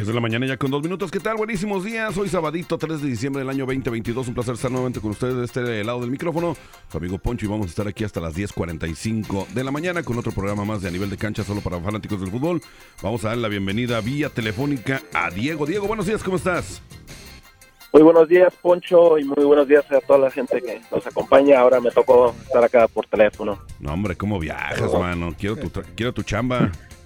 10 de la mañana ya con dos minutos. ¿Qué tal? Buenísimos días. Hoy sabadito 3 de diciembre del año 2022. Un placer estar nuevamente con ustedes de este lado del micrófono. Su amigo Poncho y vamos a estar aquí hasta las 10.45 de la mañana con otro programa más de a nivel de cancha solo para fanáticos del fútbol. Vamos a dar la bienvenida vía telefónica a Diego. Diego, buenos días, ¿cómo estás? Muy buenos días, Poncho, y muy buenos días a toda la gente que nos acompaña. Ahora me tocó estar acá por teléfono. No, hombre, ¿cómo viajas, mano? Quiero tu, quiero tu chamba.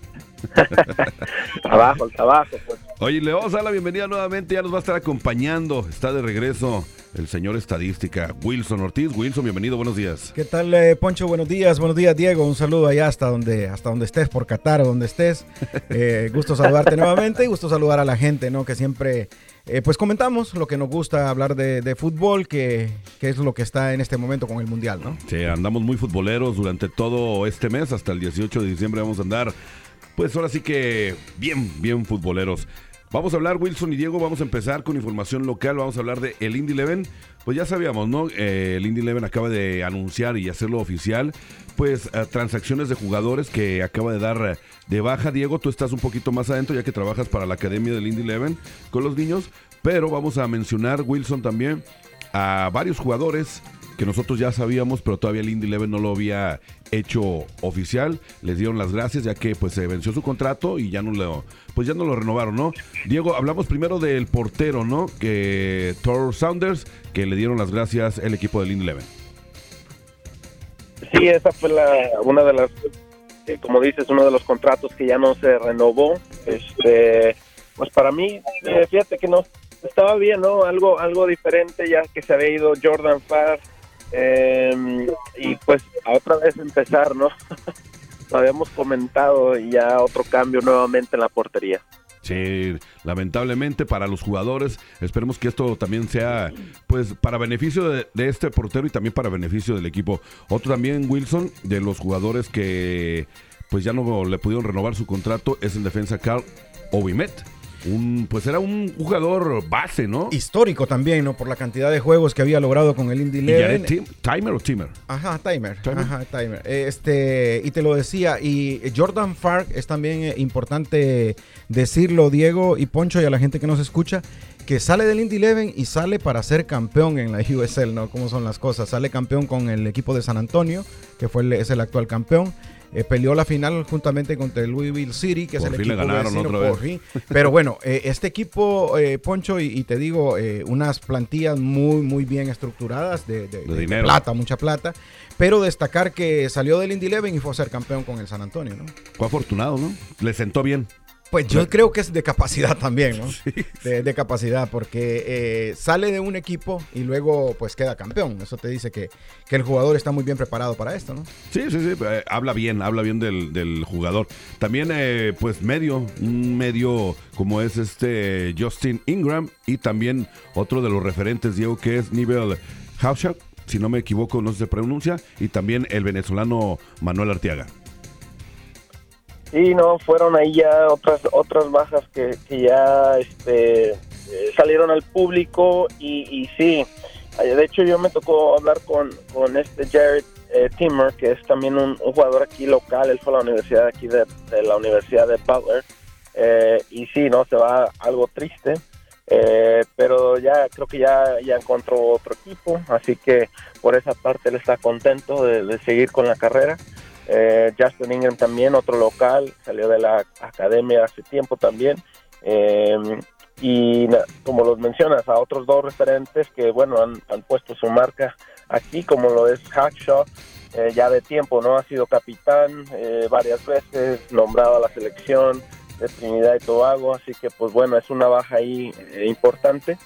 trabajo, el trabajo. Pues. Oye, le vamos a dar la bienvenida nuevamente. Ya nos va a estar acompañando. Está de regreso el señor estadística Wilson Ortiz. Wilson, bienvenido, buenos días. ¿Qué tal, eh, Poncho? Buenos días, buenos días, Diego. Un saludo allá hasta donde, hasta donde estés, por Qatar o donde estés. Eh, gusto saludarte nuevamente y gusto saludar a la gente, ¿no? Que siempre, eh, pues comentamos lo que nos gusta hablar de, fútbol, que, que, es lo que está en este momento con el Mundial, ¿no? Sí, andamos muy futboleros durante todo este mes, hasta el 18 de diciembre vamos a andar pues ahora sí que bien, bien futboleros. Vamos a hablar, Wilson y Diego, vamos a empezar con información local, vamos a hablar de el Indy Leven. Pues ya sabíamos, ¿no? Eh, el Indy Leven acaba de anunciar y hacerlo oficial, pues eh, transacciones de jugadores que acaba de dar eh, de baja. Diego, tú estás un poquito más adentro ya que trabajas para la academia del Indy Leven con los niños, pero vamos a mencionar, Wilson, también a varios jugadores que nosotros ya sabíamos, pero todavía el Indy Leven no lo había hecho oficial. Les dieron las gracias ya que pues se venció su contrato y ya no lo pues ya no lo renovaron, ¿no? Diego, hablamos primero del portero, ¿no? Que Thor Saunders, que le dieron las gracias el equipo del Indy Leven. Sí, esa fue la una de las eh, como dices, uno de los contratos que ya no se renovó. Este, pues para mí, eh, fíjate que no estaba bien, ¿no? Algo algo diferente ya que se había ido Jordan Farr eh, y pues a otra vez empezar, ¿no? Lo habíamos comentado y ya otro cambio nuevamente en la portería. Sí, lamentablemente para los jugadores, esperemos que esto también sea, pues, para beneficio de, este portero y también para beneficio del equipo. Otro también, Wilson, de los jugadores que, pues, ya no le pudieron renovar su contrato es el defensa Carl Ovimet un pues era un jugador base, ¿no? Histórico también, ¿no? Por la cantidad de juegos que había logrado con el Indy Leven. ¿Timer o Timer? Ajá, Timer. Ajá, Timer. Este, y te lo decía, y Jordan Fark es también eh, importante decirlo, Diego y Poncho, y a la gente que nos escucha, que sale del Indy Eleven y sale para ser campeón en la USL, ¿no? ¿Cómo son las cosas? Sale campeón con el equipo de San Antonio, que fue es el actual campeón. Eh, peleó la final juntamente contra el Louisville City, que es el equipo ganaron otra vez. Pero bueno, eh, este equipo, eh, Poncho, y, te digo, unas plantillas muy, muy bien estructuradas de, plata, mucha plata. Pero destacar que salió del Indy Eleven y fue a ser campeón con el San Antonio, ¿no? Fue afortunado, ¿no? Le sentó bien. Pues yo creo que es de capacidad también, ¿no? De, capacidad, porque eh, sale de un equipo y luego pues queda campeón. Eso te dice que, el jugador está muy bien preparado para esto, ¿no? Sí, sí, sí, eh, habla bien, habla bien del, jugador. También eh, pues medio, un medio como es este Justin Ingram y también otro de los referentes, Diego, que es Nivel Hauschak, si no me equivoco, no se pronuncia, y también el venezolano Manuel Arteaga. Sí, no, fueron ahí ya otras otras bajas que, ya este, eh, salieron al público y, y, sí, eh, de hecho yo me tocó hablar con, con este Jared eh, Timmer, que es también un, jugador aquí local, él fue a la universidad aquí de, la Universidad de Butler, y sí, no, se va algo triste, pero ya creo que ya, ya encontró otro equipo, así que por esa parte él está contento de seguir con la carrera. Eh, Justin Ingram también, otro local, salió de la academia hace tiempo también. Eh, y como los mencionas, a otros dos referentes que, bueno, han, puesto su marca aquí, como lo es Hackshaw, eh, ya de tiempo, ¿no? Ha sido capitán varias veces, nombrado a la selección de Trinidad y Tobago, así que, pues bueno, es una baja ahí importante.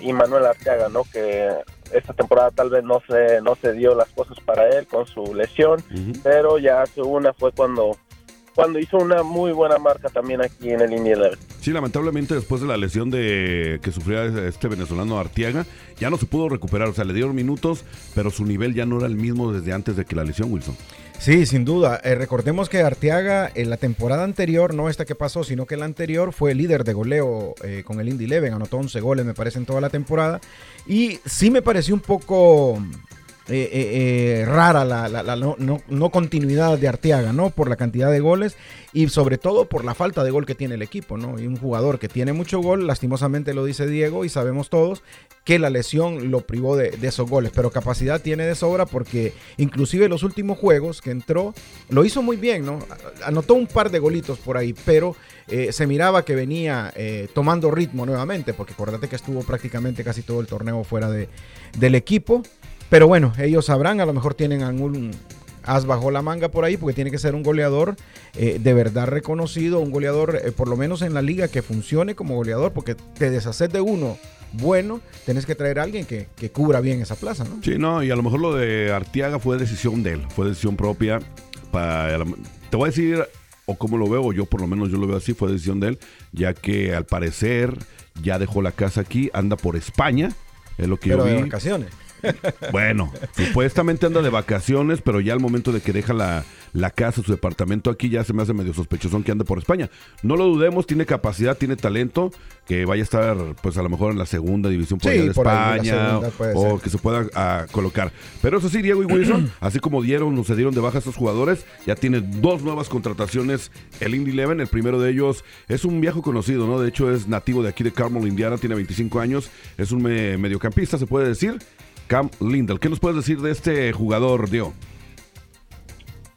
y Manuel Arteaga, ¿no? Que esta temporada tal vez no se, no se dio las cosas para él con su lesión, pero ya hace una fue cuando cuando hizo una muy buena marca también aquí en el Indy Sí, lamentablemente después de la lesión de que sufría este venezolano Artiaga, ya no se pudo recuperar, o sea, le dieron minutos, pero su nivel ya no era el mismo desde antes de que la lesión, Wilson. Sí, sin duda. Eh, recordemos que Arteaga en la temporada anterior, no esta que pasó, sino que la anterior fue líder de goleo eh, con el Indy Leven, anotó 11 goles me parece en toda la temporada. Y sí me pareció un poco eh, eh, eh, rara la, no, continuidad de Arteaga, ¿no? Por la cantidad de goles y sobre todo por la falta de gol que tiene el equipo, ¿no? Y un jugador que tiene mucho gol, lastimosamente lo dice Diego y sabemos todos que la lesión lo privó de, esos goles, pero capacidad tiene de sobra porque inclusive los últimos juegos que entró lo hizo muy bien, ¿no? Anotó un par de golitos por ahí, pero se miraba que venía tomando ritmo nuevamente, porque acordate que estuvo prácticamente casi todo el torneo fuera de, del equipo. Pero bueno, ellos sabrán, a lo mejor tienen algún as bajo la manga por ahí, porque tiene que ser un goleador eh, de verdad reconocido, un goleador eh, por lo menos en la liga que funcione como goleador, porque te deshaces de uno bueno, tenés que traer a alguien que, cubra bien esa plaza, ¿no? Sí, no, y a lo mejor lo de Artiaga fue decisión de él, fue decisión propia. Para, te voy a decir, o como lo veo, yo por lo menos yo lo veo así, fue decisión de él, ya que al parecer ya dejó la casa aquí, anda por España, es lo que yo vi. de vacaciones. Bueno, supuestamente anda de vacaciones, pero ya al momento de que deja la, casa, su departamento aquí, ya se me hace medio sospechoso que ande por España. No lo dudemos, tiene capacidad, tiene talento, que vaya a estar, pues a lo mejor en la segunda división por de España, o que se pueda ah, colocar. Pero eso sí, Diego y Wilson, así como dieron o se dieron de baja a estos jugadores, ya tiene dos nuevas contrataciones el Indy Eleven. El primero de ellos es un viejo conocido, ¿no? De hecho, es nativo de aquí de Carmel, Indiana, tiene 25 años, es un mediocampista, se puede decir Cam Lindell. ¿Qué nos puedes decir de este jugador, Dio?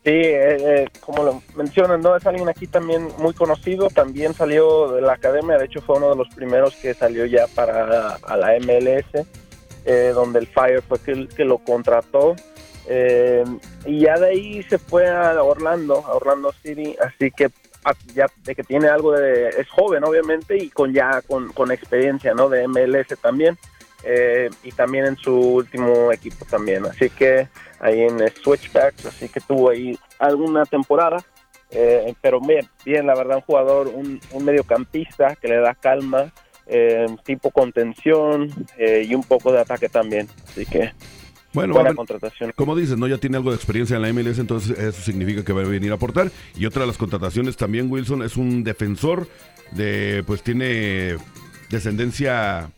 Sí, eh, eh, como lo mencionan, ¿no? Es alguien aquí también muy conocido, también salió de la academia, de hecho fue uno de los primeros que salió ya para la MLS, eh, donde el Fire fue que, que lo contrató. y ya de ahí se fue a Orlando, a Orlando City, así que ya de que tiene algo de, es joven obviamente y con ya con, con experiencia, ¿no? De MLS también. Eh, y también en su último equipo también. Así que ahí en Switchbacks, así que tuvo ahí alguna temporada. Eh, pero bien, bien, la verdad, un jugador, un, mediocampista que le da calma, eh, tipo contención y un poco de ataque también. Así que bueno, buena contratación. Como dices, ¿no? Ya tiene algo de experiencia en la MLS, entonces eso significa que va a venir a aportar. Y otra de las contrataciones también, Wilson, es un defensor de, pues tiene descendencia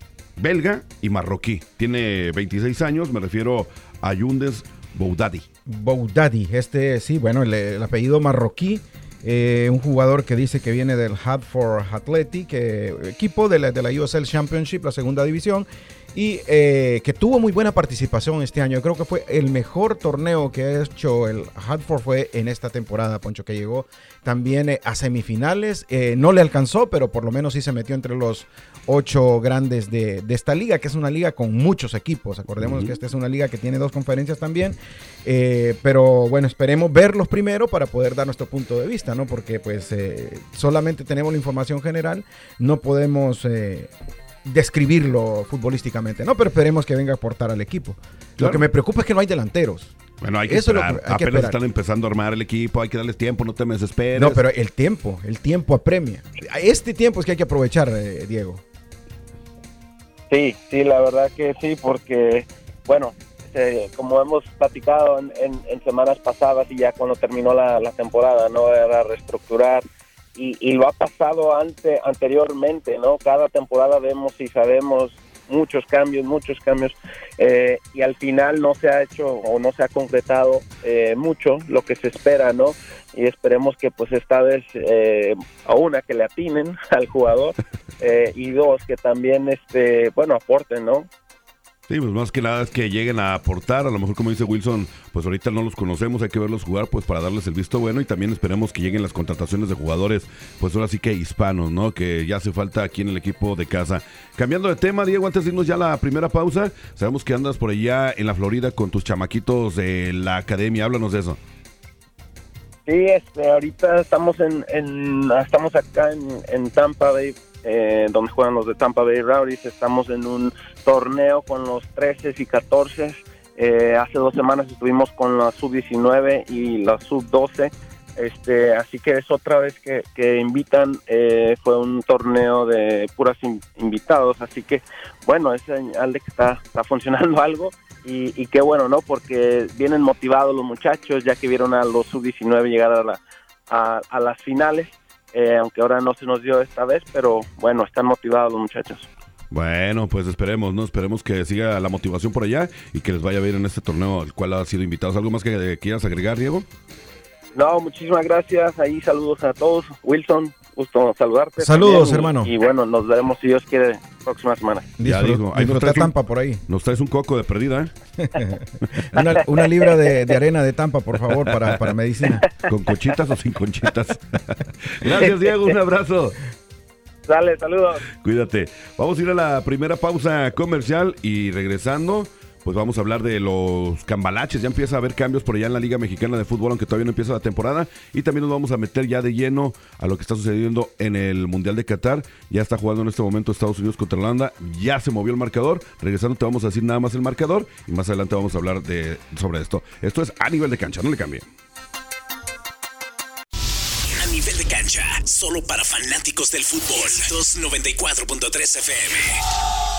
belga y marroquí. Tiene 26 años, me refiero a Yundes Boudadi. Boudadi, este sí, bueno, el, apellido marroquí. Eh, un jugador que dice que viene del Hartford Athletic, eh, equipo de la, de la USL Championship, la segunda división, y eh, que tuvo muy buena participación este año. creo que fue el mejor torneo que ha hecho el Hartford fue en esta temporada, Poncho, que llegó también a semifinales. no le alcanzó, pero por lo menos sí se metió entre los ocho grandes de, esta liga, que es una liga con muchos equipos. Acordemos que esta es una liga que tiene dos conferencias también. Eh, pero bueno, esperemos verlos primero para poder dar nuestro punto de vista, ¿no? Porque pues eh, solamente tenemos la información general, no podemos eh, describirlo futbolísticamente, ¿no? Pero esperemos que venga a aportar al equipo. Lo que me preocupa es que no hay delanteros. Bueno, hay que Eso esperar. Apenas están empezando a armar el equipo, hay que darles tiempo, no te me desesperes. No, pero el tiempo, el tiempo apremia. Este tiempo es que hay que aprovechar, Diego. Sí, sí, la verdad que sí, porque, bueno, eh, como hemos platicado en, semanas pasadas y ya cuando terminó la, temporada, ¿no? Era reestructurar y, lo ha pasado ante, anteriormente, ¿no? Cada temporada vemos y sabemos muchos cambios, muchos cambios eh, y al final no se ha hecho o no se ha concretado eh, mucho lo que se espera, ¿no? Y esperemos que pues esta vez a una que le atinen al jugador eh, y dos, que también, este, bueno, aporten, ¿no? Sí, pues más que nada es que lleguen a aportar, a lo mejor como dice Wilson, pues ahorita no los conocemos, hay que verlos jugar pues para darles el visto bueno y también esperemos que lleguen las contrataciones de jugadores, pues ahora sí que hispanos, ¿no? Que ya hace falta aquí en el equipo de casa. Cambiando de tema, Diego, antes de irnos ya a la primera pausa, sabemos que andas por allá en la Florida con tus chamaquitos de la academia, háblanos de eso. Sí, este, ahorita estamos en, estamos acá en, en Tampa Bay eh, donde juegan los de Tampa Bay Rowdies. Estamos en un torneo con los 13 y 14. Eh, hace dos semanas estuvimos con la sub-19 y la sub-12. Este, así que es otra vez que, que invitan, eh, fue un torneo de puras invitados, así que bueno, es señal que está, está funcionando algo y, qué bueno, ¿no? Porque vienen motivados los muchachos, ya que vieron a los sub-19 llegar a, la, a, las finales, eh, aunque ahora no se nos dio esta vez, pero bueno, están motivados los muchachos. Bueno, pues esperemos, ¿no? Esperemos que siga la motivación por allá y que les vaya bien en este torneo al cual ha sido invitados. ¿Algo más que quieras agregar, Diego? No, muchísimas gracias. Ahí saludos a todos. Wilson, gusto saludarte. Saludos, hermano. Y, bueno, nos veremos si Dios quiere próxima semana. Ya digo, ahí nos traes Tampa por ahí. Nos traes un coco de perdida, ¿eh? una, libra de, arena de Tampa, por favor, para, para medicina. ¿Con conchitas o sin conchitas? Gracias, Diego. Un abrazo. Dale, saludos. Cuídate. Vamos a ir a la primera pausa comercial y regresando pues vamos a hablar de los cambalaches. Ya empieza a haber cambios por allá en la Liga Mexicana de Fútbol, aunque todavía no empieza la temporada. Y también nos vamos a meter ya de lleno a lo que está sucediendo en el Mundial de Qatar. Ya está jugando en este momento Estados Unidos contra Holanda. Ya se movió el marcador. Regresando te vamos a decir nada más el marcador y más adelante vamos a hablar de, sobre esto. Esto es a nivel de cancha, no le cambie. A nivel de cancha, solo para fanáticos del fútbol. 294.3 FM.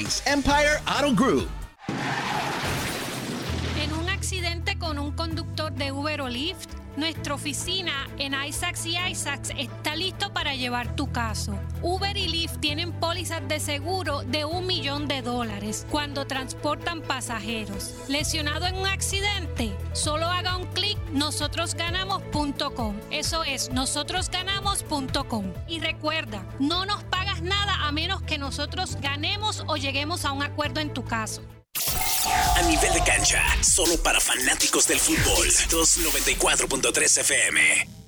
Empire Auto Group. En un accidente con un conductor de Uber o Lyft, nuestra oficina en Isaacs y Isaacs está listo para llevar tu caso. Uber y Lyft tienen pólizas de seguro de un millón de dólares cuando transportan pasajeros. Lesionado en un accidente, solo haga un clic nosotros-ganamos.com. Eso es nosotros-ganamos.com. Y recuerda, no nos nada a menos que nosotros ganemos o lleguemos a un acuerdo en tu caso. A nivel de cancha, solo para fanáticos del fútbol. 294.3 FM.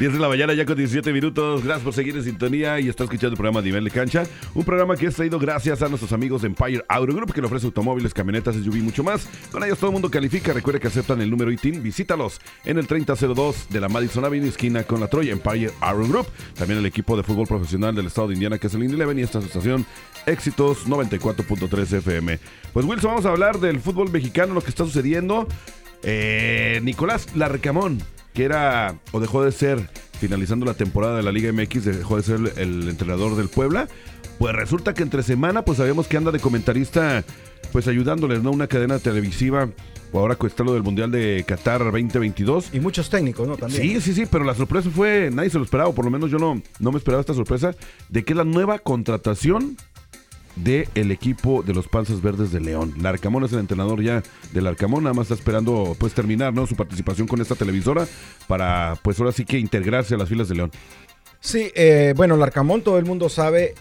10 de la mañana ya con 17 minutos. Gracias por seguir en sintonía y está escuchando el programa Nivel de Cancha. Un programa que es traído gracias a nuestros amigos de Empire Auto Group que le ofrece automóviles, camionetas, SUV y mucho más. Con ellos todo el mundo califica. Recuerde que aceptan el número ITIN. Visítalos en el 3002 de la Madison Avenue, esquina con la Troya Empire Auto Group. También el equipo de fútbol profesional del estado de Indiana que es el Indy y esta asociación Éxitos 94.3 FM. Pues Wilson, vamos a hablar del fútbol mexicano, lo que está sucediendo. Eh, Nicolás Larcamón, que era o dejó de ser, finalizando la temporada de la Liga MX, dejó de ser el, entrenador del Puebla. Pues resulta que entre semana, pues sabemos que anda de comentarista, pues ayudándoles, ¿no? Una cadena televisiva ahora está lo del Mundial de Qatar 2022. Y muchos técnicos, ¿no? También. Sí, sí, sí, pero la sorpresa fue, nadie se lo esperaba, por lo menos yo no, no me esperaba esta sorpresa, de que la nueva contratación del equipo de los Panzas Verdes de León. Larcamón es el entrenador ya del Arcamón, nada más está esperando pues terminar ¿no? su participación con esta televisora para pues ahora sí que integrarse a las filas de León. Sí, eh, bueno, Larcamón todo el mundo sabe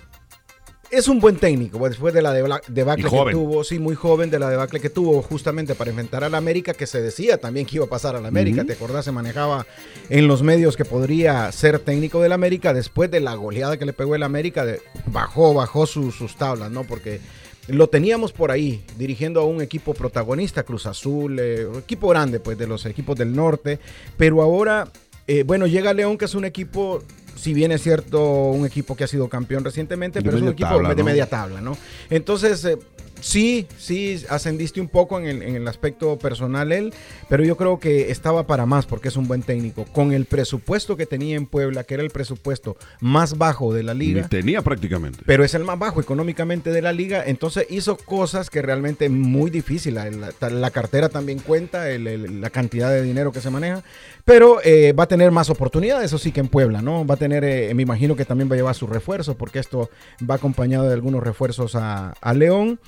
es un buen técnico, pues, después de la debacle que tuvo, sí, muy joven, de la debacle que tuvo justamente para enfrentar al América, que se decía también que iba a pasar al América, ¿te acordás? Se manejaba en los medios que podría ser técnico del América, después de la goleada que le pegó el América, bajó, bajó sus tablas, ¿no? Porque lo teníamos por ahí, dirigiendo a un equipo protagonista, Cruz Azul, eh, equipo grande, pues, de los equipos del norte, pero ahora... Eh, bueno, llega León, que es un equipo si bien es cierto, un equipo que ha sido campeón recientemente, pero es un equipo de media tabla, ¿no? Entonces, eh, sí, sí, ascendiste un poco en el, aspecto personal él, pero yo creo que estaba para más porque es un buen técnico. Con el presupuesto que tenía en Puebla, que era el presupuesto más bajo de la liga. tenía prácticamente. Pero es el más bajo económicamente de la liga, entonces hizo cosas que realmente muy difícil. La, cartera también cuenta, la cantidad de dinero que se maneja, pero eh, va a tener más oportunidades, eso sí que en Puebla, ¿no? Va a tener, eh, me imagino que también va a llevar sus refuerzos, porque esto va acompañado de algunos refuerzos a, a León.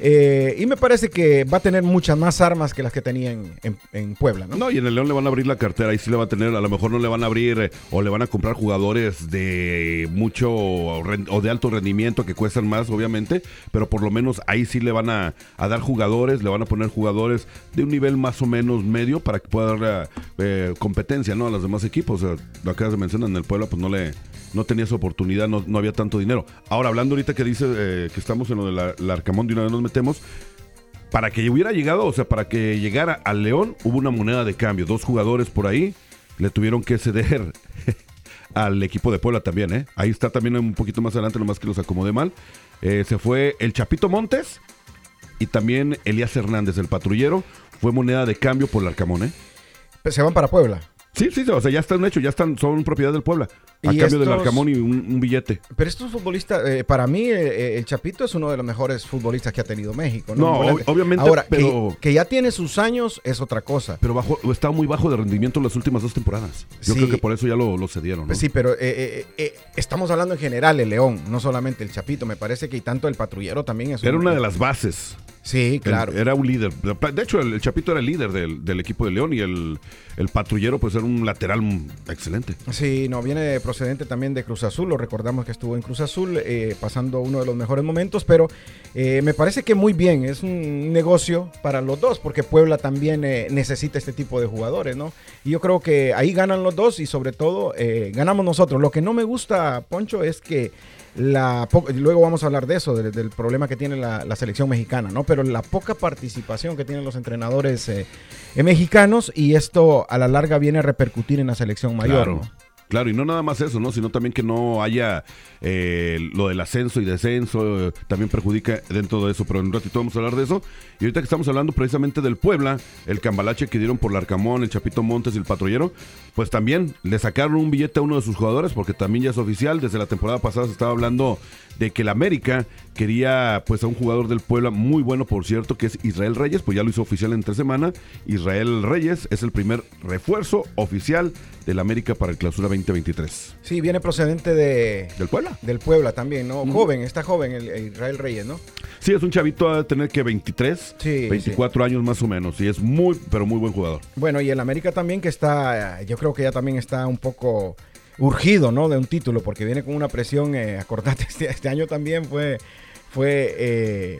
Eh, y me parece que va a tener muchas más armas que las que tenía en, Puebla, ¿no? No, y en el León le van a abrir la cartera, y sí le va a tener, a lo mejor no le van a abrir eh, o le van a comprar jugadores de mucho o de alto rendimiento que cuestan más, obviamente, pero por lo menos ahí sí le van a, dar jugadores, le van a poner jugadores de un nivel más o menos medio para que pueda dar eh, competencia, ¿no? A los demás equipos. Lo acabas de mencionar, en el Puebla pues no le no tenía esa oportunidad, no, no había tanto dinero. Ahora, hablando ahorita que dice eh, que estamos en lo de la, Arcamón, de una vez nos metemos, para que hubiera llegado, o sea, para que llegara al León, hubo una moneda de cambio. Dos jugadores por ahí le tuvieron que ceder al equipo de Puebla también, ¿eh? Ahí está también un poquito más adelante, nomás que los acomodé mal. Eh, se fue el Chapito Montes y también Elías Hernández, el patrullero. Fue moneda de cambio por el Arcamón, ¿eh? se van para Puebla. Sí, sí, o sea, ya están hechos, ya están, son propiedad del Puebla. A cambio del Arcamón y un, billete. Pero estos futbolistas, eh, para mí, eh, eh, el Chapito es uno de los mejores futbolistas que ha tenido México. No, obviamente. Ahora, pero, que, ya tiene sus años es otra cosa. Pero bajo, está muy bajo de rendimiento en las últimas dos temporadas. Yo creo que por eso ya lo, lo cedieron. ¿no? Sí, pero estamos hablando en general, el León, no solamente el Chapito. Me parece que tanto el patrullero también es. Era una de las bases. Sí, claro. era un líder. De hecho, el, Chapito era el líder del, equipo de León y el, el, patrullero, pues era un lateral excelente. Sí, no, viene procedente también de Cruz Azul. Lo recordamos que estuvo en Cruz Azul, eh, pasando uno de los mejores momentos. Pero eh, me parece que muy bien. Es un negocio para los dos, porque Puebla también eh, necesita este tipo de jugadores, ¿no? Y yo creo que ahí ganan los dos y, sobre todo, ganamos nosotros. Lo que no me gusta, Poncho, es que la luego vamos a hablar de eso, del problema que tiene la, selección mexicana, ¿no? Pero la poca participación que tienen los entrenadores eh, mexicanos y esto a la larga viene a repercutir en la selección mayor. Claro. Claro, y no nada más eso, ¿no? Sino también que no haya eh, lo del ascenso y descenso, eh, también perjudica dentro de eso, pero en un ratito vamos a hablar de eso. Y ahorita que estamos hablando precisamente del Puebla, el cambalache que dieron por el Arcamón, el Chapito Montes y el Patrullero, pues también le sacaron un billete a uno de sus jugadores, porque también ya es oficial, desde la temporada pasada se estaba hablando de que el América quería pues a un jugador del Puebla muy bueno, por cierto, que es Israel Reyes, pues ya lo hizo oficial en tres semanas. Israel Reyes es el primer refuerzo oficial del América para el clausura 2023. Sí, viene procedente de... Del Puebla. Del Puebla también, ¿no? Joven, está joven el, Israel Reyes, ¿no? Sí, es un chavito a tener que 23, 24 años más o menos, y es muy, pero muy buen jugador. Bueno, y el América también que está, yo creo que ya también está un poco urgido, ¿no? De un título, porque viene con una presión, eh, acordate, este, este, año también fue, fue eh,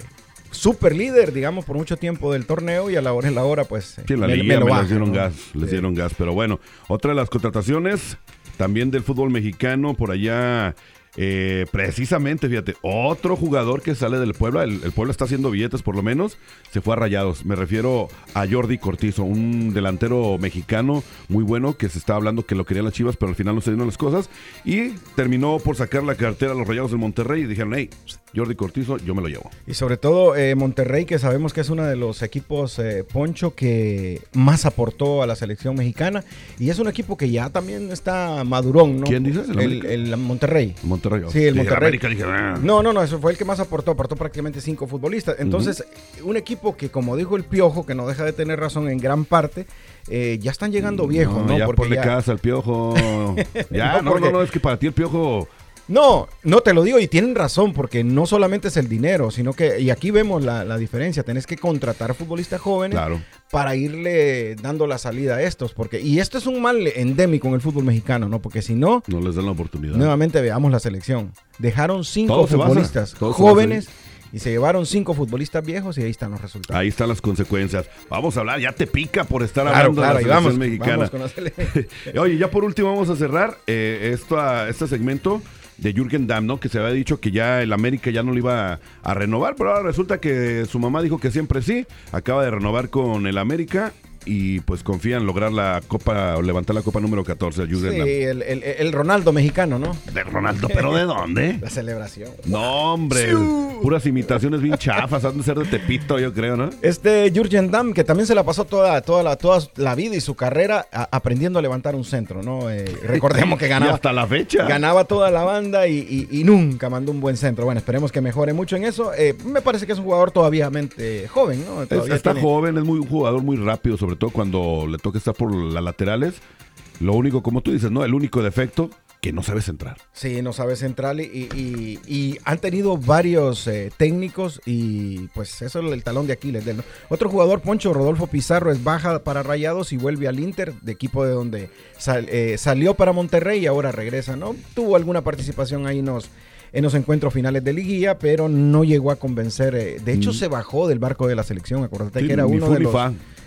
super líder, digamos, por mucho tiempo del torneo y a la hora en la hora, pues... Sí, la liga les dieron gas, les dieron gas, pero bueno, otra de las contrataciones también del fútbol mexicano, por allá eh, precisamente, fíjate, otro jugador que sale del Puebla, el, Puebla está haciendo billetes por lo menos, se fue a Rayados. Me refiero a Jordi Cortizo, un delantero mexicano muy bueno que se está hablando que lo querían las chivas, pero al final no se dieron las cosas. Y terminó por sacar la cartera a los Rayados del Monterrey y dijeron, hey, Jordi Cortizo, yo me lo llevo. Y sobre todo eh, Monterrey, que sabemos que es uno de los equipos, eh, Poncho, que más aportó a la selección mexicana. Y es un equipo que ya también está madurón, ¿no? ¿Quién dices? El, el, Monterrey. Monterrey. Sí, el Monterrey. Ah". No, no, no, eso fue el que más aportó. Aportó prácticamente cinco futbolistas. Entonces, un equipo que, como dijo el Piojo, que no deja de tener razón en gran parte, eh, ya están llegando viejos, ¿no? Ya porque ponle casa al Piojo. ya, no, no, no, es que para ti el Piojo no, no te lo digo y tienen razón porque no solamente es el dinero, sino que, y aquí vemos la, diferencia, tenés que contratar futbolistas jóvenes para irle dando la salida a estos, porque, y esto es un mal endémico en el fútbol mexicano, ¿no? Porque si no... No les dan la oportunidad. Nuevamente veamos la selección. Dejaron cinco futbolistas jóvenes y se llevaron cinco futbolistas viejos y ahí están los resultados. Ahí están las consecuencias. Vamos a hablar, ya te pica por estar hablando de la selección mexicana. Oye, ya por último vamos a cerrar eh, este segmento de Jürgen Damm, ¿no? Que se había dicho que ya el América ya no lo iba a, renovar, pero ahora resulta que su mamá dijo que siempre sí, acaba de renovar con el América y pues confía en lograr la copa o levantar la copa número 14 Sí, el, Ronaldo mexicano, ¿no? De Ronaldo, pero ¿de dónde? La celebración. No, hombre, puras imitaciones bien chafas, han de ser de Tepito, yo creo, ¿no? Este Jurgen Damm, que también se la pasó toda, toda, la, toda la vida y su carrera aprendiendo a levantar un centro, ¿no? Eh, recordemos que ganaba. hasta la fecha. Ganaba toda la banda y, nunca mandó un buen centro. Bueno, esperemos que mejore mucho en eso. Eh, me parece que es un jugador todavía joven, ¿no? está joven, es muy, un jugador muy rápido, sobre todo cuando le toca estar por las laterales. Lo único, como tú dices, ¿no? El único defecto que no sabe centrar. Sí, no sabe centrar y, han tenido varios eh, técnicos y pues eso es el talón de Aquiles Otro jugador, Poncho Rodolfo Pizarro, es baja para Rayados y vuelve al Inter, de equipo de donde eh, salió para Monterrey y ahora regresa, ¿no? Tuvo alguna participación ahí en los, en los encuentros finales de liguilla, pero no llegó a convencer. Eh, de hecho, mm. se bajó del barco de la selección, acuérdate que era uno de los...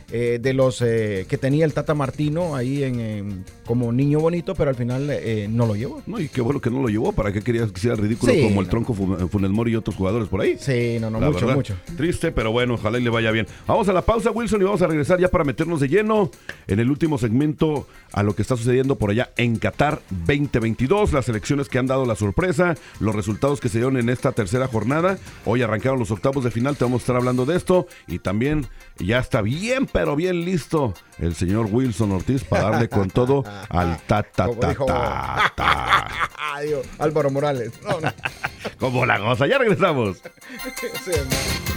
Eh, de los eh, que tenía el Tata Martino ahí en, como niño bonito, pero al final eh, no lo llevó. No, y qué bueno que no lo llevó. ¿Para qué querías que sea ridículo como el tronco Funes Mori y otros jugadores por ahí? Sí, no, no, mucho, mucho. Triste, pero bueno, ojalá y le vaya bien. Vamos a la pausa, Wilson, y vamos a regresar ya para meternos de lleno en el último segmento a lo que está sucediendo por allá en Qatar 2022, las elecciones que han dado la sorpresa, los resultados que se dieron en esta tercera jornada. Hoy arrancaron los octavos de final, te vamos a estar hablando de esto y también ya está bien, pero bien listo el señor Wilson Ortiz para darle con todo al ta ta ta ta, Álvaro Morales. Como la goza, ya regresamos.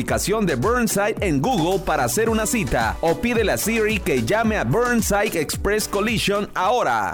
de Burnside en Google para hacer una cita o pídele a Siri que llame a Burnside Express Collision ahora.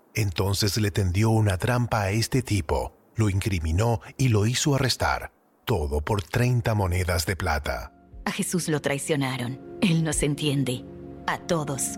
entonces le tendió una trampa a este tipo, lo incriminó y lo hizo arrestar, todo por 30 monedas de plata. A Jesús lo traicionaron. Él nos entiende. A todos.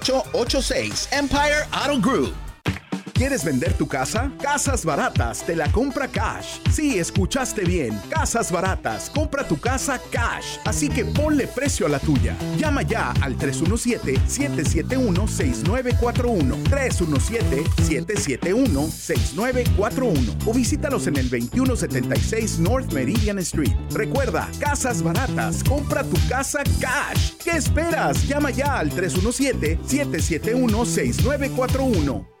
317-786-2886. Empire Auto Group. ¿Quieres vender tu casa? Casas Baratas te la compra cash. Sí, escuchaste bien. Casas Baratas, compra tu casa cash. Así que ponle precio a la tuya. Llama ya al 317-771-6941. 317-771-6941. O visítalos en el 2176 North Meridian Street. Recuerda, Casas Baratas, compra tu casa cash. ¿Qué esperas? Llama ya al 317-771-6941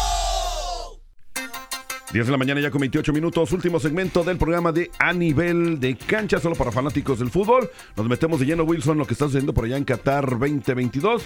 10 de la mañana ya con 28 minutos, último segmento del programa de A Nivel de Cancha, solo para fanáticos del fútbol. Nos metemos de lleno, Wilson, lo que está sucediendo por allá en Qatar 2022.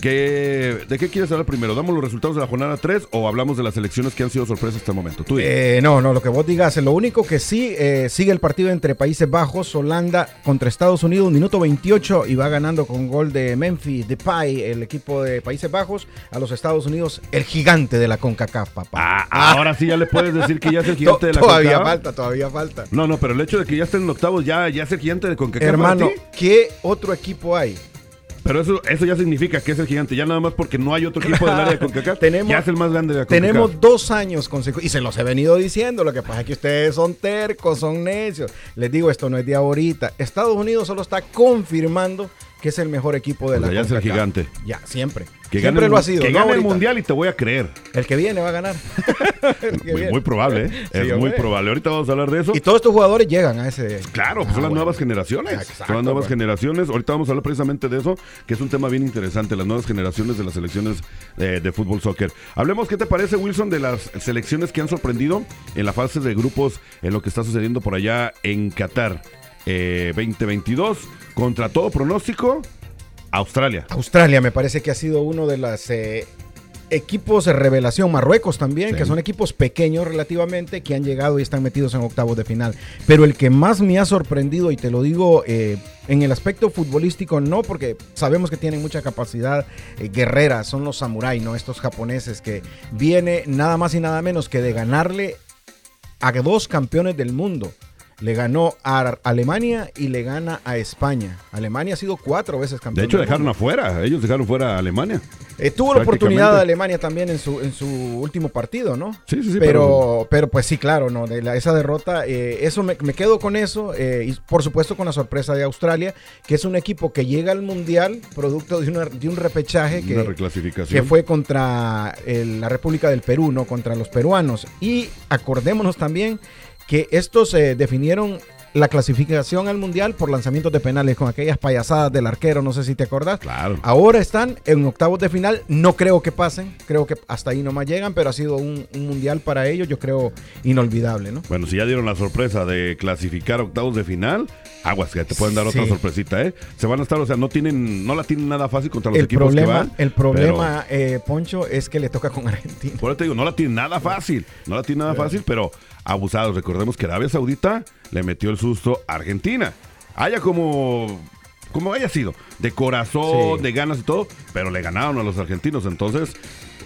¿Qué, ¿De qué quieres hablar primero? ¿Damos los resultados de la jornada 3 o hablamos de las elecciones que han sido sorpresas hasta el momento? ¿Tú eh, no, no, lo que vos digas, lo único que sí, eh, sigue el partido entre Países Bajos, Holanda contra Estados Unidos, minuto 28 y va ganando con gol de Memphis Depay, el equipo de Países Bajos, a los Estados Unidos, el gigante de la CONCACAF, papá. Ah, ahora sí ya le puedes decir que ya es el gigante de la Todavía CONCACAF? falta, todavía falta. No, no, pero el hecho de que ya estén en octavos ya, ya es el gigante de CONCACAF. Hermano, para ti. ¿qué otro equipo hay? Pero eso, eso ya significa que es el gigante. Ya nada más porque no hay otro equipo del área de CONCACAF. Tenemos- ya es el más grande de la CONCACAF. Tenemos dos años consecutivos, y se los he venido diciendo, lo que pasa es que ustedes son tercos, son necios. Les digo, esto no es de ahorita. Estados Unidos solo está confirmando que es el mejor equipo de O la sea, ya es el CONCACAF. gigante. Ya, siempre. Que siempre gane el lo ha sido. Que no gane el mundial y te voy a creer. El que viene va a ganar. Muy, probable, ¿eh? Sí, es muy probable. Ahorita vamos a hablar de eso. Y todos estos jugadores llegan a ese. Claro, pues Ah, son las bueno. nuevas generaciones. Exacto, son las nuevas bueno. generaciones. Ahorita vamos a hablar precisamente de eso, que es un tema bien interesante, las nuevas generaciones de las selecciones eh, de fútbol soccer. Hablemos, ¿qué te parece, Wilson, de las selecciones que han sorprendido en la fase de grupos en lo que está sucediendo por allá en Qatar eh, 2022? Contra todo pronóstico, Australia. Australia me parece que ha sido uno de los equipos de revelación. Marruecos también, Sí. que son equipos pequeños relativamente, que han llegado y están metidos en octavos de final. Pero el que más me ha sorprendido, y te lo digo eh, en el aspecto futbolístico, no porque sabemos que tienen mucha capacidad eh, guerrera, son los samuráis, ¿no? Estos japoneses que viene nada más y nada menos que de ganarle a dos campeones del mundo. Le ganó a Alemania y le gana a España. Alemania ha sido cuatro veces campeón. De hecho, dejaron afuera. Ellos dejaron fuera a Alemania. Eh, tuvo la oportunidad de. Alemania también en su, en su último partido, ¿no? Sí, sí, sí. pero, pero pues sí, claro, ¿no? De la- esa derrota, eh, eso me, me quedo con eso. eh, y por supuesto con la sorpresa de Australia, que es un equipo que llega al Mundial producto de, una- de un repechaje una que, reclasificación. que fue contra el- la República del Perú, ¿no? Contra los peruanos. Y acordémonos también que estos eh, definieron la clasificación al Mundial por lanzamientos de penales con aquellas payasadas del arquero, no sé si te acordás. Claro. Ahora están en octavos de final, no creo que pasen, creo que hasta ahí nomás llegan, pero ha sido un, un Mundial para ellos, yo creo, inolvidable, ¿no? Bueno, si ya dieron la sorpresa de clasificar a octavos de final, aguas que te pueden dar otra sorpresita, ¿eh? Se van a estar, o sea, no tienen, no la tienen nada fácil contra los El equipos que problema, van. el problema eh, Poncho, es que le toca con Argentina. Por eso te digo, no la tienen nada fácil, no la tienen nada fácil, pero abusados. Recordemos que Arabia Saudita le metió el susto a Argentina. Haya como, como haya sido, de corazón, Sí. de ganas y todo, pero le ganaron a los argentinos. Entonces,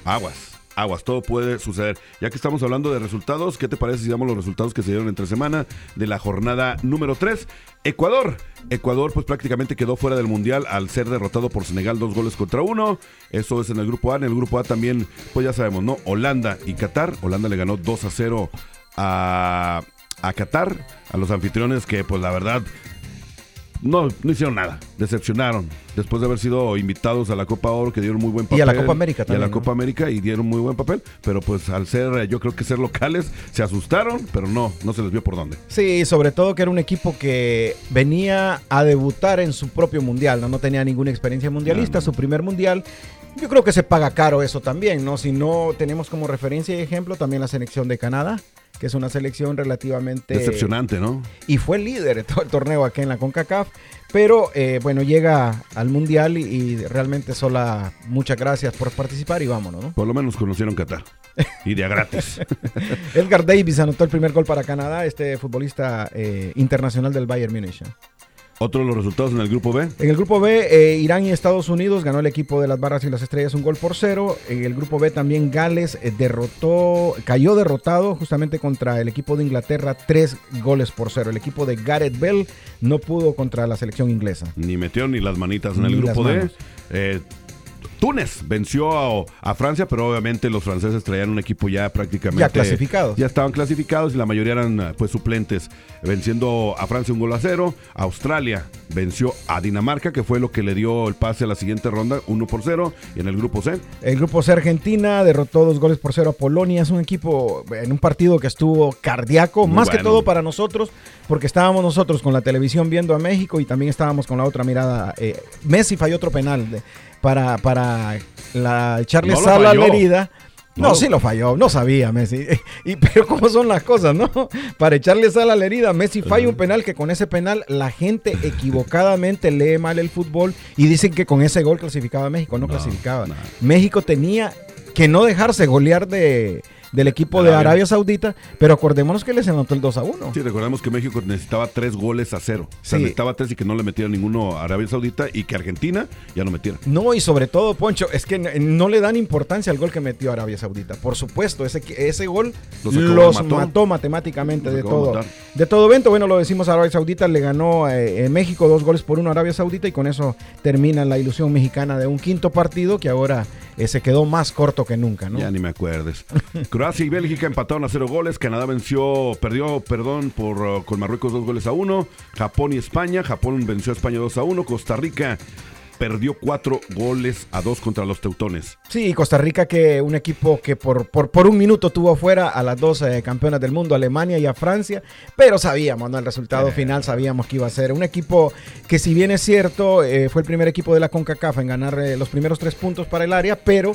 aguas. Aguas, todo puede suceder. Ya que estamos hablando de resultados, ¿qué te parece si damos los resultados que se dieron entre semana de la jornada número 3? Ecuador. Ecuador pues prácticamente quedó fuera del Mundial al ser derrotado por Senegal dos goles contra uno. Eso es en el grupo A. En el grupo A también, pues ya sabemos, ¿no? Holanda y Qatar. Holanda le ganó 2 a 0 a, a Qatar, a los anfitriones que pues la verdad no, no hicieron nada. Decepcionaron. Después de haber sido invitados a la Copa Oro, que dieron muy buen papel. Y a la Copa América Y a también, la ¿no? Copa América y dieron muy buen papel. Pero pues al ser, eh, yo creo que ser locales, se asustaron, pero no, no se les vio por dónde. Sí, sobre todo que era un equipo que venía a debutar en su propio mundial, no, no tenía ninguna experiencia mundialista, No, no. su primer mundial. Yo creo que se paga caro eso también, ¿no? Si no tenemos como referencia y ejemplo también la selección de Canadá, que es una selección relativamente... Decepcionante, ¿no? Y fue el líder de todo el torneo aquí en la CONCACAF, pero eh, bueno, llega al Mundial y, y, realmente sola, muchas gracias por participar y vámonos, ¿no? Por lo menos conocieron Qatar. Y de a gratis. Edgar Davis anotó el primer gol para Canadá, este futbolista eh, internacional del Bayern Múnich. ¿Otro de los resultados en el grupo B? En el grupo B, eh, Irán y Estados Unidos ganó el equipo de las barras y las estrellas un gol por cero. En el grupo B también Gales eh, derrotó, cayó derrotado justamente contra el equipo de Inglaterra tres goles por cero. El equipo de Gareth Bell no pudo contra la selección inglesa. Ni metió ni las manitas en el grupo D. Eh, Túnez venció a, a, Francia, pero obviamente los franceses traían un equipo ya prácticamente... Ya clasificados. Ya estaban clasificados y la mayoría eran pues suplentes, venciendo a Francia un gol a cero. Australia venció a Dinamarca, que fue lo que le dio el pase a la siguiente ronda, 1 por 0. Y en el grupo C. El grupo C Argentina derrotó dos goles por cero a Polonia. Es un equipo en un partido que estuvo cardíaco, Muy más bueno. que todo para nosotros, porque estábamos nosotros con la televisión viendo a México y también estábamos con la otra mirada. Eh, Messi falló otro penal. De, para, para la, echarle no sal a la herida. No, no, sí lo falló, no sabía Messi. Y, pero cómo son las cosas, ¿no? Para echarle sal a la herida, Messi falla un penal que con ese penal la gente equivocadamente lee mal el fútbol y dicen que con ese gol clasificaba a México, no, no clasificaba. No. México tenía que no dejarse golear de, del equipo de Arabia. Arabia Saudita, pero acordémonos que les anotó el 2 a 1. Sí, recordemos que México necesitaba tres goles a cero. O sea, necesitaba tres y que no le metiera ninguno a Arabia Saudita y que Argentina ya no metiera. No, y sobre todo, Poncho, es que no le dan importancia al gol que metió Arabia Saudita. Por supuesto, ese, ese gol los, los mató. mató. matemáticamente los de todo. De todo evento, bueno, lo decimos, Arabia Saudita le ganó eh, en México dos goles por uno a Arabia Saudita y con eso termina la ilusión mexicana de un quinto partido que ahora eh, se quedó más corto que nunca, ¿no? Ya ni me acuerdes. Croacia y Bélgica empataron a cero goles. Canadá venció, perdió, perdón, por uh, con Marruecos dos goles a uno. Japón y España. Japón venció a España 2 a 1. Costa Rica perdió cuatro goles a dos contra los teutones. Sí, Costa Rica que un equipo que por, por, por un minuto tuvo fuera a las dos eh, campeonas del mundo, Alemania y a Francia, pero sabíamos, ¿no? El resultado eh. final sabíamos que iba a ser un equipo que si bien es cierto, eh, fue el primer equipo de la CONCACAF en ganar eh, los primeros tres puntos para el área, pero...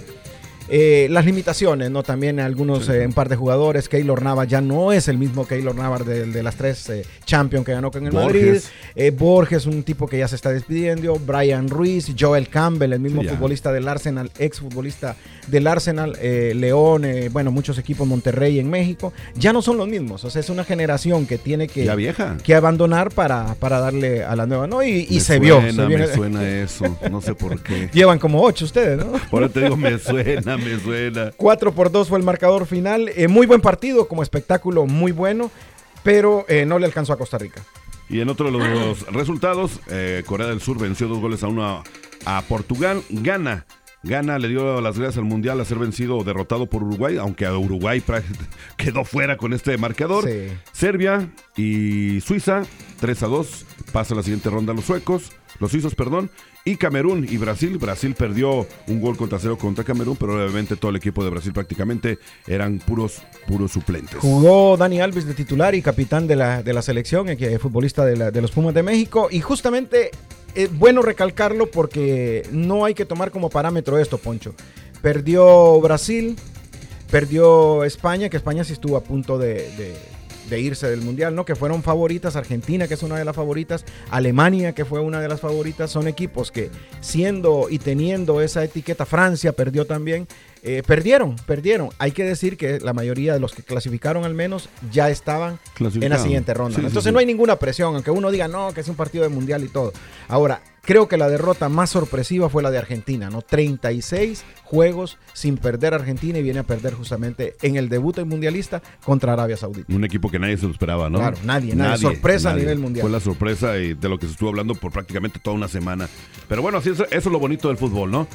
Eh, las limitaciones, ¿no? También algunos, sí. Eh, un par de jugadores. Keylor Navas ya no es el mismo Keylor Navas de, de las tres eh, Champions que ganó con el Borges. Madrid. Eh, Borges, un tipo que ya se está despidiendo. Brian Ruiz, Joel Campbell, el mismo sí, futbolista del Arsenal, ex futbolista del Arsenal, eh, León, bueno, muchos equipos Monterrey en México. Ya no son los mismos. O sea, es una generación que tiene que, ya vieja. que abandonar para, para darle a la nueva, ¿no? Y, y se, suena, vio, se vio. Me suena eso. No sé por qué. Llevan como ocho ustedes, ¿no? Por eso te digo, me suena, me suena. 4 por 2 fue el marcador final. Eh, muy buen partido, como espectáculo, muy bueno, pero eh, no le alcanzó a Costa Rica. Y en otro de los resultados, eh, Corea del Sur venció dos goles a uno a, a Portugal. Gana. Gana, le dio las gracias al Mundial a ser vencido o derrotado por Uruguay, aunque a Uruguay quedó fuera con este marcador. Sí. Serbia y Suiza, 3 a 2, pasa la siguiente ronda los suecos, los suizos, perdón, y Camerún y Brasil. Brasil perdió un gol contra cero contra Camerún, pero obviamente todo el equipo de Brasil prácticamente eran puros, puros suplentes. Jugó Dani Alves de titular y capitán de la, de la selección, eh, es futbolista de, la, de los Pumas de México, y justamente es bueno recalcarlo porque no hay que tomar como parámetro esto, Poncho. Perdió Brasil, perdió España, que España sí estuvo a punto de, de, irse del Mundial, ¿no? Que fueron favoritas, Argentina, que es una de las favoritas, Alemania, que fue una de las favoritas, son equipos que siendo y teniendo esa etiqueta, Francia perdió también, eh, perdieron, perdieron. Hay que decir que la mayoría de los que clasificaron al menos ya estaban en la siguiente ronda. Sí, ¿no? sí, Entonces sí. no hay ninguna presión, aunque uno diga no, que es un partido de mundial y todo. Ahora, creo que la derrota más sorpresiva fue la de Argentina, ¿no? 36 juegos sin perder Argentina y viene a perder justamente en el debut del mundialista contra Arabia Saudita. Un equipo que nadie se lo esperaba, ¿no? Claro, nadie, nadie. nadie sorpresa nadie. a nivel mundial. Fue la sorpresa y de lo que se estuvo hablando por prácticamente toda una semana. Pero bueno, así es, eso es lo bonito del fútbol, ¿no?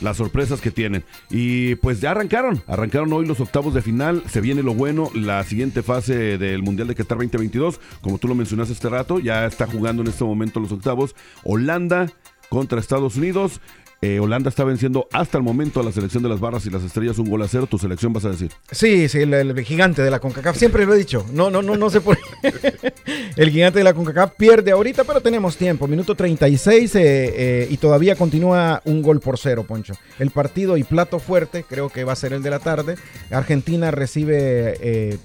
Las sorpresas que tienen. Y pues ya arrancaron, arrancaron hoy los octavos de final, se viene lo bueno, la siguiente fase del Mundial de Qatar 2022, como tú lo mencionaste este rato, ya está jugando en este momento los octavos, Holanda contra Estados Unidos. Eh, Holanda está venciendo hasta el momento a la selección de las barras y las estrellas un gol a cero. Tu selección vas a decir. Sí, sí, el, gigante de la CONCACAF. Siempre lo he dicho. No, no, no, no sé por qué. el gigante de la CONCACAF pierde ahorita, pero tenemos tiempo. Minuto 36 eh, eh, y todavía continúa un gol por cero, Poncho. El partido y plato fuerte, creo que va a ser el de la tarde. Argentina recibe eh,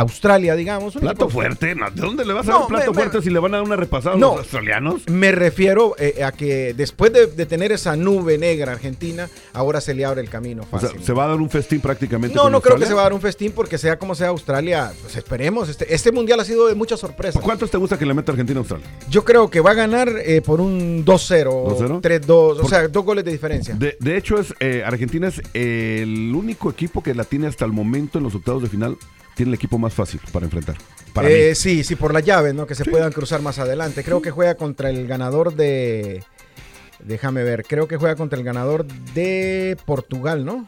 Australia, digamos. un Plato fuerte. ¿de dónde le vas a dar plato me- me- fuerte si le van a dar una repasada a los australianos? Me refiero eh, a que después de, de tener esa nube negra Argentina, ahora se le abre el camino O sea, fácil. se va a dar un festín prácticamente. no, no creo que se va a dar un festín porque sea como sea Australia, pues esperemos. Este, este mundial ha sido de muchas sorpresas. ¿Cuántos te gusta que le meta Argentina a Australia? Yo creo que va a ganar eh, por un 2-0, 2-0? 3-2, o Por- sea, dos goles de diferencia. De, de hecho, es eh, Argentina es el único equipo que la tiene hasta el momento en los octavos de final. Tiene el equipo más fácil para enfrentar. Para Eh, mí. sí, sí, por la llave, ¿no? Que se puedan cruzar más adelante. Creo que juega contra el ganador de. Déjame ver, creo que juega contra el ganador de Portugal, ¿no?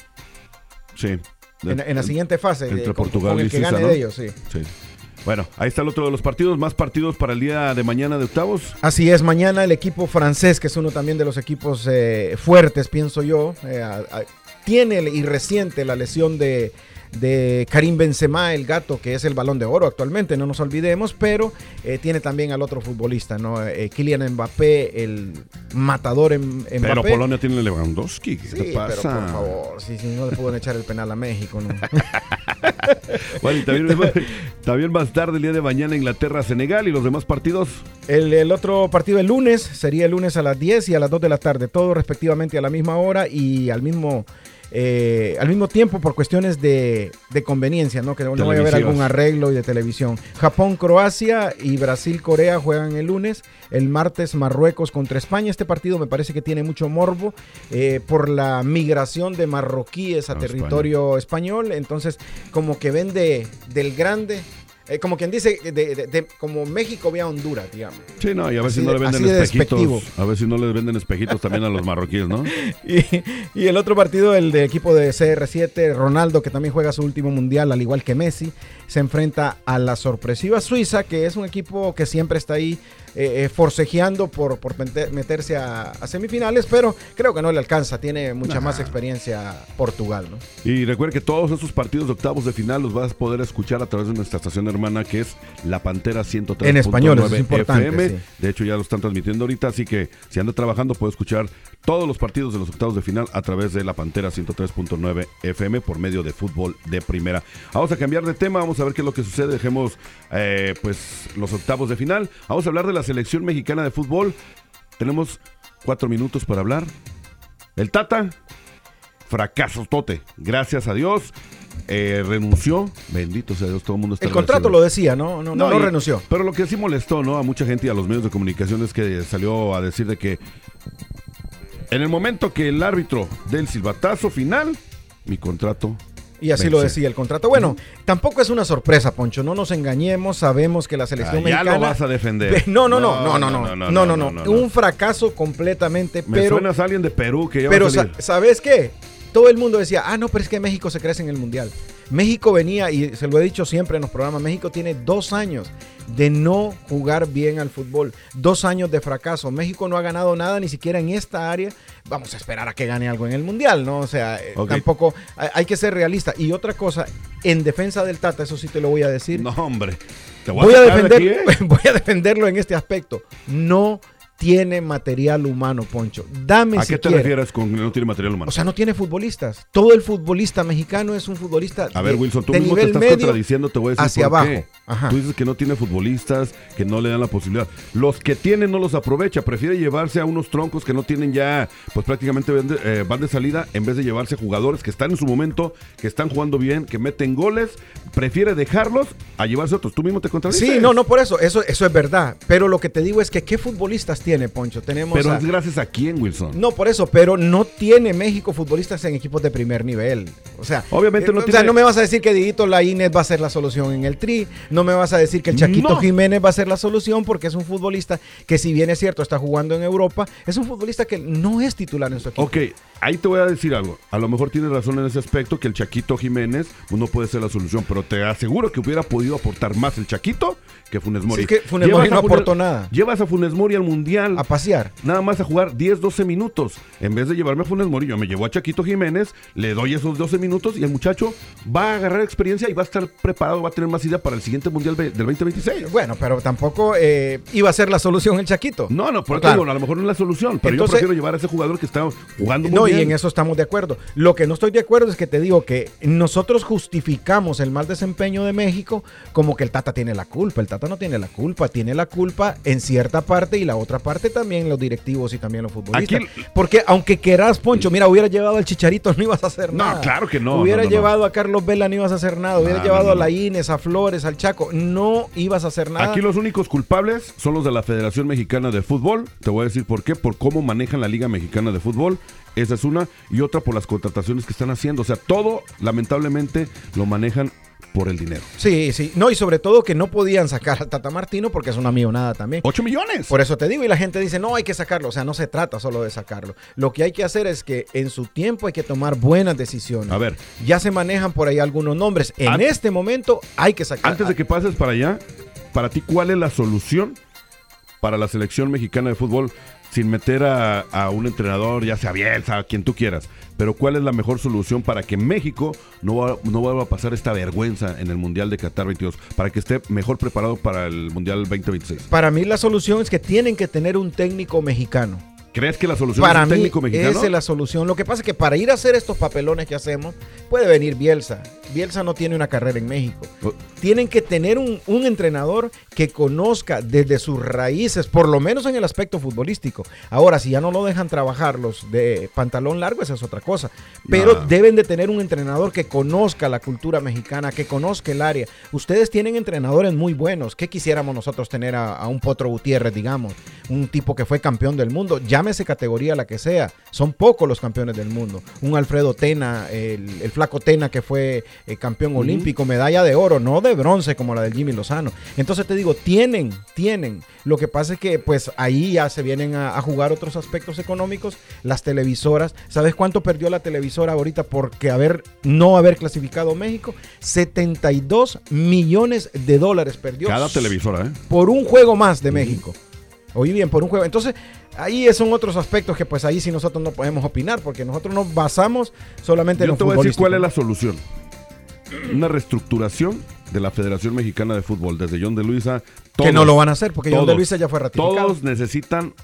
Sí. De- En, en la siguiente fase. Entre Portugal con y el que Suiza, gane ¿no? de ellos, sí. Sí. Bueno, ahí está el otro de los partidos. Más partidos para el día de mañana de octavos. Así es, mañana el equipo francés, que es uno también de los equipos eh, fuertes, pienso yo, eh, a- a- tiene y reciente la lesión de, de Karim Benzema, el gato, que es el balón de oro actualmente, no nos olvidemos, pero eh, tiene también al otro futbolista, ¿no? Eh, Kylian Mbappé, el matador en Mbappé. Pero Polonia tiene Lewandowski. ¿Qué Sí, te pero pasa? por favor, sí, sí, no le pueden echar el penal a México, ¿no? Bueno, y también, también más tarde, el día de mañana, Inglaterra-Senegal y los demás partidos. El, el otro partido el lunes sería el lunes a las 10 y a las 2 de la tarde, todo respectivamente a la misma hora y al mismo eh, al mismo tiempo por cuestiones de, de conveniencia, ¿no? Que no vaya a haber algún arreglo y de televisión. Japón, Croacia y Brasil, Corea juegan el lunes. El martes, Marruecos contra España. Este partido me parece que tiene mucho morbo eh, por la migración de marroquíes a A territorio español. Entonces, como que vende del grande. Eh, como quien dice, de, de- de- como México ve a Honduras, digamos. Sí, no, y a ver Así si no le venden espejitos. A ver si no les venden espejitos también a los marroquíes, ¿no? Y, y el otro partido, el de equipo de CR7, Ronaldo, que también juega su último mundial, al igual que Messi, se enfrenta a la sorpresiva Suiza, que es un equipo que siempre está ahí eh, eh, forcejeando por, por mete- meterse a, a semifinales, pero creo que no le alcanza, tiene mucha más experiencia Portugal, ¿no? Y recuerden que todos esos partidos de octavos de final los vas a poder escuchar a través de nuestra estación hermana que es La Pantera 103. En español, eso es importante, FM. sí. De hecho ya lo están transmitiendo ahorita, así que si anda trabajando puede escuchar todos los partidos de los octavos de final a través de La Pantera 103.9 FM por medio de fútbol de primera. Vamos a cambiar de tema, vamos a ver qué es lo que sucede. Dejemos eh, pues los octavos de final. Vamos a hablar de la selección mexicana de fútbol. Tenemos cuatro minutos para hablar. El Tata fracaso tote. Gracias a Dios. eh, renunció. Bendito sea Dios, todo el mundo está El contrato lo decía, ¿no? No, no, no y- renunció. Pero lo que sí molestó, ¿no? A mucha gente y a los medios de comunicación es que salió a decir de que en el momento que el árbitro del silbatazo final, mi contrato. Y así lo decía el contrato. Bueno, tampoco es una sorpresa, Poncho. No nos engañemos. Sabemos que la selección Ah, ya mexicana. lo vas a defender. No, no, no, no, no, no, no, no, no. Un fracaso completamente. Me pero, suenas a alguien de Perú que ya pero va a salir. sa- ¿sabes qué? Todo el mundo decía, ah, no, pero es que México se crece en el mundial. México venía, y se lo he dicho siempre en los programas, México tiene dos años de no jugar bien al fútbol. Dos años de fracaso. México no ha ganado nada ni siquiera en esta área. Vamos a esperar a que gane algo en el mundial, ¿no? O sea, eh, tampoco hay, que ser realista. Y otra cosa, en defensa del Tata, eso sí te lo voy a decir. No, hombre. Te Voy a, de defender, aquí, ¿eh? voy a defenderlo en este aspecto. No tiene material humano, Poncho. Dame ¿A si qué te quiere. refieres con que no tiene material humano? O sea, no tiene futbolistas. Todo el futbolista mexicano es un futbolista A ver, de- Wilson, tú de mismo te estás medio contradiciendo, te voy a decir hacia por abajo. qué. Ajá. Tú dices que no tiene futbolistas, que no le dan la posibilidad. Los que tienen no los aprovecha, prefiere llevarse a unos troncos que no tienen ya, pues prácticamente van de, eh, van de salida, en vez de llevarse a jugadores que están en su momento, que están jugando bien, que meten goles, prefiere dejarlos a llevarse otros. Tú mismo te contradices. Sí, no, no por eso. Eso, eso es verdad. Pero lo que te digo es que ¿qué futbolistas tiene, Poncho? Tenemos Pero a- es gracias a quién, Wilson. No, por eso, pero no tiene México futbolistas en equipos de primer nivel. O sea, Obviamente no eh, o tiene- sea, no me vas a decir que Dieguito Laínez va a ser la solución en el Tri, no me vas a decir que el Chaquito No. Jiménez va a ser la solución porque es un futbolista que si bien es cierto está jugando en Europa, es un futbolista que no es titular en su equipo. Ok, ahí te voy a decir algo. A lo mejor tienes razón en ese aspecto, que el Chaquito Jiménez no puede ser la solución, pero te aseguro que hubiera podido aportar más el Chaquito que Funes Mori. Sí, que Funes Mori no aportó nada. Llevas a Funes Mori al Mundial Mundial. A pasear. Nada más a jugar 10, 12 minutos. En vez de llevarme a Funes Mori, yo me llevo a Chaquito Jiménez, le doy esos 12 minutos y el muchacho va a agarrar experiencia y va a estar preparado, va a tener más idea para el siguiente Mundial del 2026. Bueno, pero tampoco eh, iba a ser la solución el Chaquito. No, no, por Claro. digo, a lo mejor no es la solución, pero Entonces- yo prefiero llevar a ese jugador que está jugando muy No, bien. y en eso estamos de acuerdo. Lo que no estoy de acuerdo es que te digo que nosotros justificamos el mal desempeño de México como que el Tata tiene la culpa. El Tata no tiene la culpa, tiene la culpa en cierta parte y la otra parte también los directivos y también los futbolistas. Aquí- Porque aunque quieras, Poncho, mira, hubiera llevado al Chicharito, no ibas a hacer No, nada. claro que no, Hubiera no, no, no. llevado a Carlos Vela, no ibas a hacer nada. Hubiera No, llevado no, no, a la Ines, a Flores, al Chaco, no ibas a hacer nada. Aquí los únicos culpables son los de la Federación Mexicana de Fútbol. Te voy a decir por qué. Por cómo manejan la Liga Mexicana de Fútbol. Esa es una. Y otra por las contrataciones que están haciendo. O sea, todo, lamentablemente, lo manejan por el dinero. Sí, sí. No, y sobre todo que no podían sacar al Tata Martino porque es una millonada también. 8 millones. Por eso te digo, y la gente dice, no, hay que sacarlo. O sea, no se trata solo de sacarlo. Lo que hay que hacer es que en su tiempo hay que tomar buenas decisiones. A ver. Ya se manejan por ahí algunos nombres. En An- este momento hay que sacar. Antes de que pases para allá, para ti, ¿cuál es la solución para la selección mexicana de fútbol sin meter a, a un entrenador, ya sea Bielsa, a quien tú quieras? Pero ¿cuál es la mejor solución para que México no, va- no vuelva a pasar esta vergüenza en el Mundial de Qatar 22? Para que esté mejor preparado para el Mundial 2026. Para mí la solución es que tienen que tener un técnico mexicano. ¿Crees que la solución Para es un mí técnico mexicano? esa es la solución. Lo que pasa es que para ir a hacer estos papelones que hacemos, puede venir Bielsa. Bielsa no tiene una carrera en México. Oh. Tienen que tener un, un entrenador que conozca desde sus raíces, por lo menos en el aspecto futbolístico. Ahora, si ya no lo dejan trabajar los de pantalón largo, esa es otra cosa. Pero deben de tener un entrenador que conozca la cultura mexicana, que conozca el área. Ustedes tienen entrenadores muy buenos. ¿Qué quisiéramos nosotros tener a, a un Potro Gutiérrez, digamos? Un tipo que fue campeón del mundo. Llámese categoría la que sea. Son pocos los campeones del mundo. Un Alfredo Tena, el, el flaco Tena que fue eh, campeón olímpico, medalla de oro, no de bronce como la del Jimmy Lozano. Entonces te digo, tienen, tienen. Lo que pasa es que pues ahí ya se vienen a, a jugar otros aspectos económicos. Las televisoras, ¿sabes cuánto perdió la televisora ahorita porque haber, no haber clasificado México? 72 millones de dólares perdió Cada televisora, ¿eh? por un juego más de México. Oí bien, por un juego. Entonces, ahí son otros aspectos que pues ahí sí nosotros no podemos opinar porque nosotros nos basamos solamente en Yo lo te voy a decir cuál es la solución. Una reestructuración de la Federación Mexicana de Fútbol, desde John de Luisa. Que no lo van a hacer, porque John de Luisa ya fue ratificado. Todos necesitan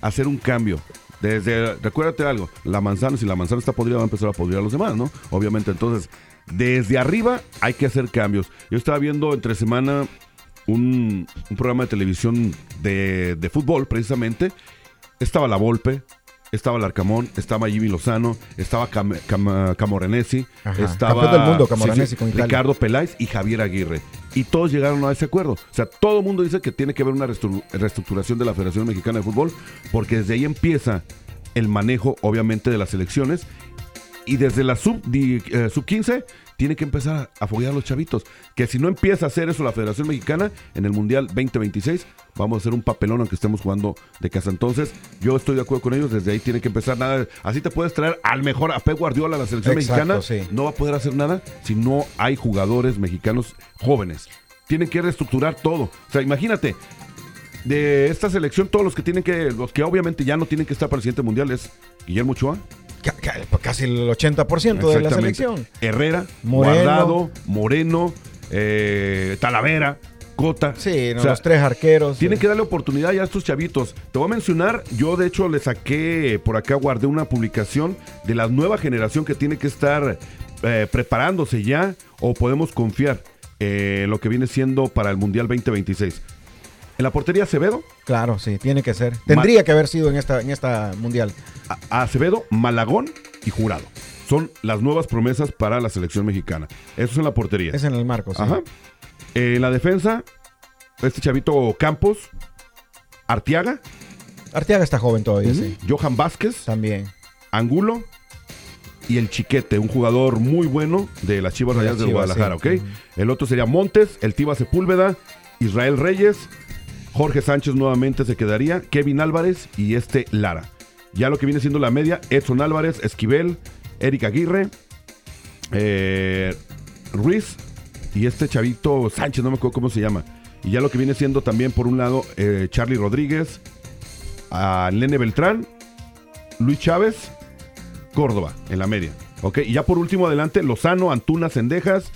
hacer un cambio. Desde, recuérdate algo, la manzana, si la manzana está podrida, va a empezar a podrir a los demás, ¿no? Obviamente, entonces, desde arriba hay que hacer cambios. Yo estaba viendo entre semana un, un programa de televisión de, de fútbol, precisamente. Estaba La Volpe, estaba el Arcamón, estaba Jimmy Lozano, estaba Cam, Cam- Camoranesi, Ajá, estaba campeón del mundo, Camoranesi con Italia. Ricardo Peláez y Javier Aguirre. Y todos llegaron a ese acuerdo. O sea, todo el mundo dice que tiene que haber una reestructuración de la Federación Mexicana de Fútbol, porque desde ahí empieza el manejo, obviamente, de las elecciones. Y desde la sub, di- eh, sub 15 tiene que empezar a apoyar a los chavitos. Que si no empieza a hacer eso la Federación Mexicana en el Mundial 2026, vamos a hacer un papelón aunque estemos jugando de casa. Entonces, yo estoy de acuerdo con ellos. Desde ahí tiene que empezar nada. Así te puedes traer al mejor, a Pep Guardiola, a la selección Exacto, mexicana. sí. No va a poder hacer nada si no hay jugadores mexicanos jóvenes. Tienen que reestructurar todo. O sea, imagínate, de esta selección, todos los que tienen que, los que obviamente ya no tienen que estar para el siguiente mundial es Guillermo Ochoa. Ca- ca- Casi el 80% de la selección. Herrera, Moreno. Guardado, Moreno, eh, Talavera, Cota. Sí, no, O sea, los tres arqueros. Tienen que darle oportunidad ya a estos chavitos. Te voy a mencionar, yo de hecho le saqué, por acá guardé una publicación de la nueva generación que tiene que estar eh, preparándose ya o podemos confiar eh, lo que viene siendo para el Mundial 2026. En la portería Acevedo, Claro, sí, tiene que ser. Tendría que haber sido en esta, en esta mundial. a- Acevedo, Malagón y Jurado. Son las nuevas promesas para la selección mexicana. Eso es en la portería. Es en el marco, sí. Ajá. Eh, en la defensa, este chavito Campos, Arteaga, Arteaga está joven todavía, sí. Johan Vázquez, También. Angulo y el Chiquete, un jugador muy bueno de las Chivas Rayadas de Guadalajara, sí. ¿ok? El otro sería Montes, el Tiba Sepúlveda, Israel Reyes, Jorge Sánchez nuevamente se quedaría, Kevin Álvarez y este Lara. Ya lo que viene siendo la media, Edson Álvarez, Esquivel, Eric Aguirre, eh, Ruiz y este chavito Sánchez, no me acuerdo cómo se llama. Y ya lo que viene siendo también por un lado eh, Charlie Rodríguez, a Lene Beltrán, Luis Chávez, Córdoba en la media. ¿Ok? Y ya por último adelante, Lozano, Antuna, Cendejas,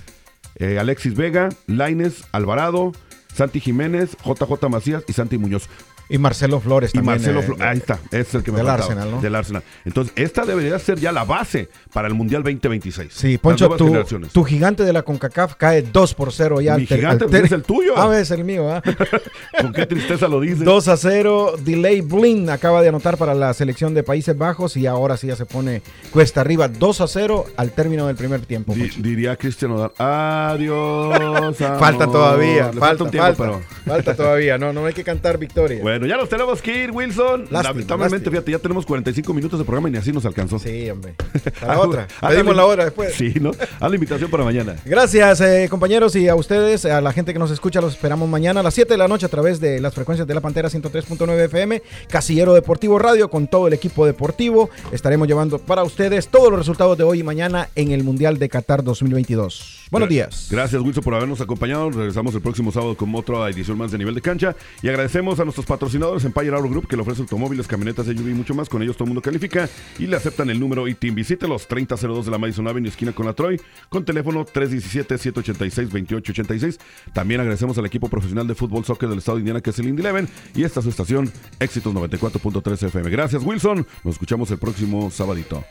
eh, Alexis Vega, Laines, Alvarado, Santi Jiménez, JJ Macías y Santi Muñoz. Y Marcelo Flores Y también. Marcelo eh, Flores, ahí está, es el que me del faltaba, Arsenal, ¿no? Del Arsenal. Entonces, esta debería ser ya la base para el Mundial 2026. Sí, Poncho, tu, tu gigante de la CONCACAF cae 2 por 0 ya. Mi gigante, al pues, es el tuyo. Ah, es el mío, ¿ah? Con qué tristeza lo dices. 2 a 0, Delay Blin acaba de anotar para la selección de Países Bajos y ahora sí ya se pone cuesta arriba 2 a 0 al término del primer tiempo. Di- Poncho. diría Cristian Odal, adiós. Falta amor". todavía, Le falta, un tiempo, falta, pero- falta todavía, no, no hay que cantar victoria. Bueno, ya nos tenemos que ir, Wilson. Lástima, Lamentablemente, lástima. fíjate, ya tenemos 45 minutos de programa y ni así nos alcanzó. Sí, hombre. A la otra. Pedimos la- hora después. Sí, ¿no? Haz la invitación para mañana. Gracias, eh, compañeros, y a ustedes, a la gente que nos escucha, los esperamos mañana a las 7 de la noche a través de las frecuencias de la Pantera 103.9 FM, Casillero Deportivo Radio, con todo el equipo deportivo. Estaremos llevando para ustedes todos los resultados de hoy y mañana en el Mundial de Qatar 2022. Buenos días. Gracias, Wilson, por habernos acompañado. Regresamos el próximo sábado con otra edición más de nivel de cancha. Y agradecemos a nuestros patrocinadores Empire Auto Group, que le ofrece automóviles, camionetas, SUV y mucho más. Con ellos todo el mundo califica y le aceptan el número ITIM. Visítelos 3002 de la Madison Avenue, esquina con la Troy, con teléfono 317-786-2886. También agradecemos al equipo profesional de fútbol soccer del estado de Indiana, que es el Indy Eleven. Y esta es su estación, Éxitos 94.3 FM. Gracias, Wilson. Nos escuchamos el próximo sabadito.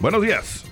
Buenos días.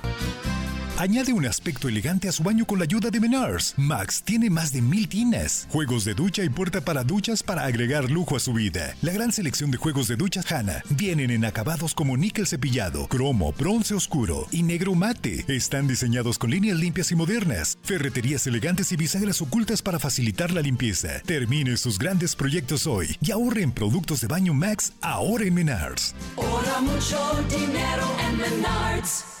Añade un aspecto elegante a su baño con la ayuda de Menars. Max tiene más de mil tinas, juegos de ducha y puerta para duchas para agregar lujo a su vida. La gran selección de juegos de duchas Hanna vienen en acabados como níquel cepillado, cromo, bronce oscuro y negro mate. Están diseñados con líneas limpias y modernas, ferreterías elegantes y bisagras ocultas para facilitar la limpieza. Termine sus grandes proyectos hoy y ahorre en productos de baño Max ahora en. Ahorra mucho dinero en Menards.